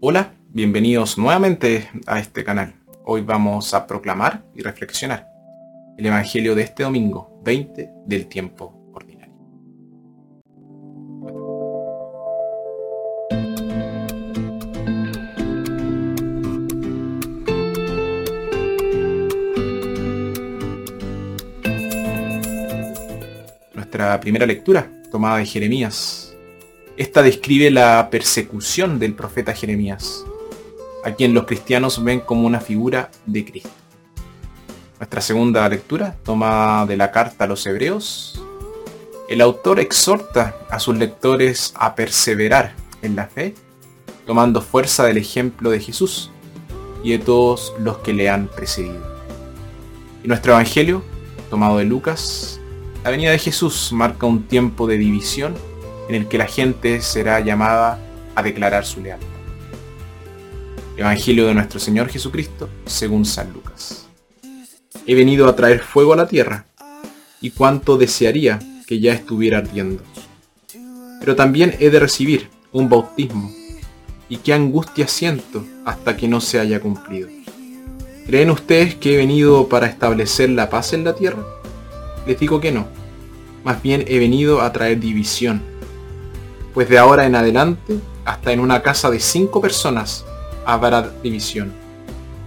Hola, bienvenidos nuevamente a este canal. Hoy vamos a proclamar y reflexionar el Evangelio de este domingo 20 del tiempo ordinario. Nuestra primera lectura, tomada de Jeremías esta describe la persecución del profeta Jeremías, a quien los cristianos ven como una figura de Cristo. Nuestra segunda lectura, tomada de la carta a los hebreos, el autor exhorta a sus lectores a perseverar en la fe, tomando fuerza del ejemplo de Jesús y de todos los que le han precedido. Y nuestro Evangelio, tomado de Lucas, la venida de Jesús marca un tiempo de división en el que la gente será llamada a declarar su lealtad. Evangelio de nuestro Señor Jesucristo según San Lucas. He venido a traer fuego a la tierra, y cuánto desearía que ya estuviera ardiendo. Pero también he de recibir un bautismo, y qué angustia siento hasta que no se haya cumplido. ¿Creen ustedes que he venido para establecer la paz en la tierra? Les digo que no. Más bien he venido a traer división pues de ahora en adelante, hasta en una casa de cinco personas habrá división.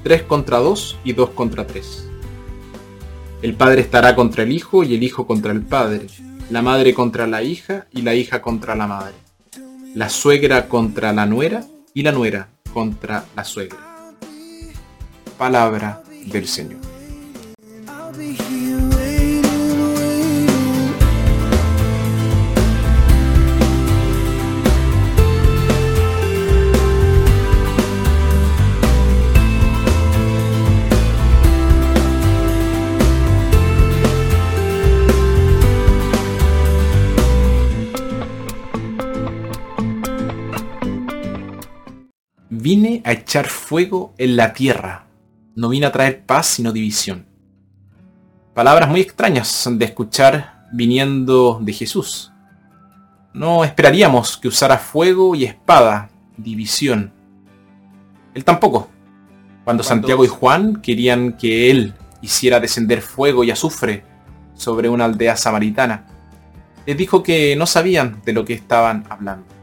Tres contra dos y dos contra tres. El padre estará contra el hijo y el hijo contra el padre, la madre contra la hija y la hija contra la madre, la suegra contra la nuera y la nuera contra la suegra. Palabra del Señor. Vine a echar fuego en la tierra. No vine a traer paz sino división. Palabras muy extrañas de escuchar viniendo de Jesús. No esperaríamos que usara fuego y espada, división. Él tampoco. Cuando Santiago y Juan querían que él hiciera descender fuego y azufre sobre una aldea samaritana, les dijo que no sabían de lo que estaban hablando.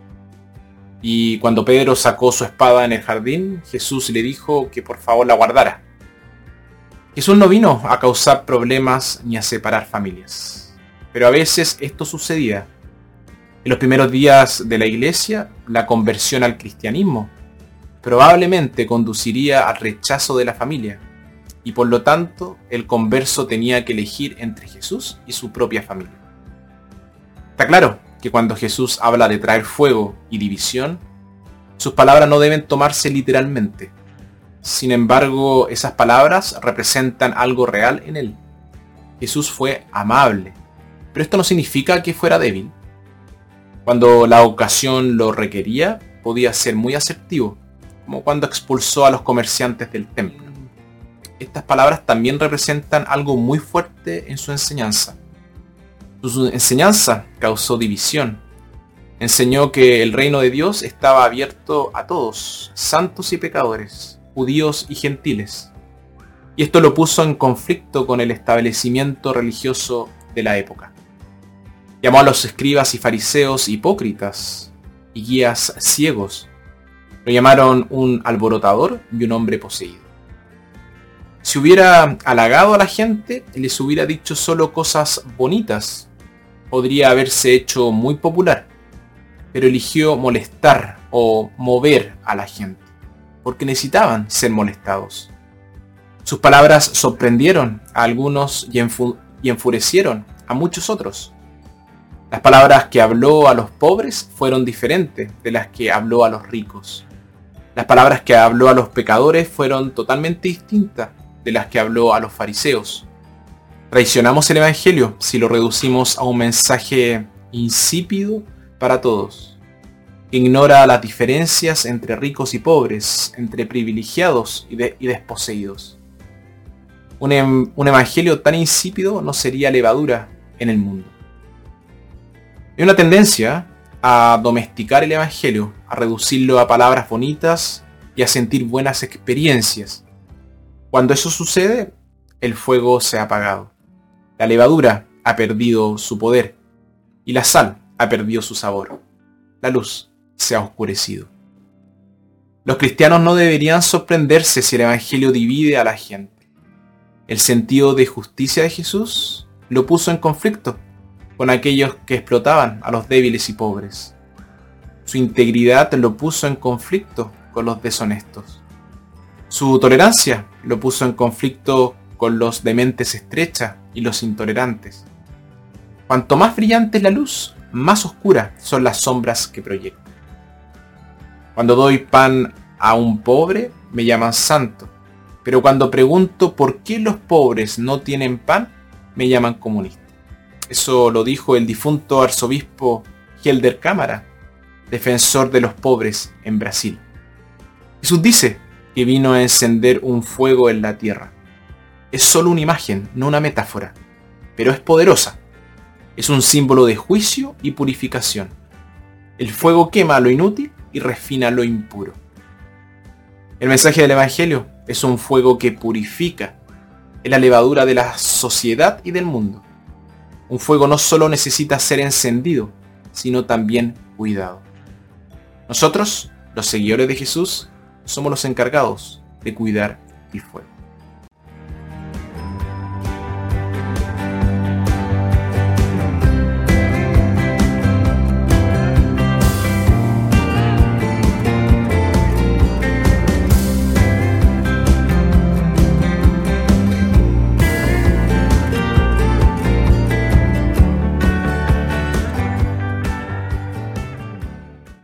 Y cuando Pedro sacó su espada en el jardín, Jesús le dijo que por favor la guardara. Jesús no vino a causar problemas ni a separar familias. Pero a veces esto sucedía. En los primeros días de la iglesia, la conversión al cristianismo probablemente conduciría al rechazo de la familia. Y por lo tanto, el converso tenía que elegir entre Jesús y su propia familia. Está claro que cuando Jesús habla de traer fuego y división, sus palabras no deben tomarse literalmente. Sin embargo, esas palabras representan algo real en él. Jesús fue amable, pero esto no significa que fuera débil. Cuando la ocasión lo requería, podía ser muy asertivo, como cuando expulsó a los comerciantes del templo. Estas palabras también representan algo muy fuerte en su enseñanza su enseñanza causó división. Enseñó que el reino de Dios estaba abierto a todos, santos y pecadores, judíos y gentiles. Y esto lo puso en conflicto con el establecimiento religioso de la época. Llamó a los escribas y fariseos hipócritas y guías ciegos. Lo llamaron un alborotador y un hombre poseído. Si hubiera halagado a la gente, les hubiera dicho solo cosas bonitas podría haberse hecho muy popular, pero eligió molestar o mover a la gente, porque necesitaban ser molestados. Sus palabras sorprendieron a algunos y, enfurecieron a muchos otros. Las palabras que habló a los pobres fueron diferentes de las que habló a los ricos. Las palabras que habló a los pecadores fueron totalmente distintas de las que habló a los fariseos. Traicionamos el Evangelio si lo reducimos a un mensaje insípido para todos. Ignora las diferencias entre ricos y pobres, entre privilegiados y, desposeídos. Un, em, un evangelio tan insípido no sería levadura en el mundo. Hay una tendencia a domesticar el evangelio, a reducirlo a palabras bonitas y a sentir buenas experiencias. Cuando eso sucede, el fuego se ha apagado. La levadura ha perdido su poder y la sal ha perdido su sabor. La luz se ha oscurecido. Los cristianos no deberían sorprenderse si el Evangelio divide a la gente. El sentido de justicia de Jesús lo puso en conflicto con aquellos que explotaban a los débiles y pobres. Su integridad lo puso en conflicto con los deshonestos. Su tolerancia lo puso en conflicto con los de mentes estrechas y los intolerantes. Cuanto más brillante es la luz, más oscuras son las sombras que proyecta. Cuando doy pan a un pobre, me llaman santo. Pero cuando pregunto por qué los pobres no tienen pan, me llaman comunista. Eso lo dijo el difunto arzobispo Helder Cámara, defensor de los pobres en Brasil. Jesús dice que vino a encender un fuego en la tierra. Es solo una imagen, no una metáfora, pero es poderosa. Es un símbolo de juicio y purificación. El fuego quema lo inútil y refina lo impuro. El mensaje del Evangelio es un fuego que purifica, es la levadura de la sociedad y del mundo. Un fuego no solo necesita ser encendido, sino también cuidado. Nosotros, los seguidores de Jesús, somos los encargados de cuidar el fuego.